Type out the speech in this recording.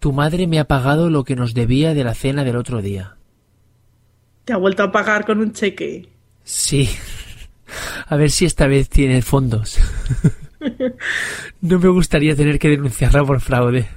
Tu madre me ha pagado lo que nos debía de la cena del otro día. ¿Te ha vuelto a pagar con un cheque? Sí. A ver si esta vez tiene fondos. No me gustaría tener que denunciarla por fraude.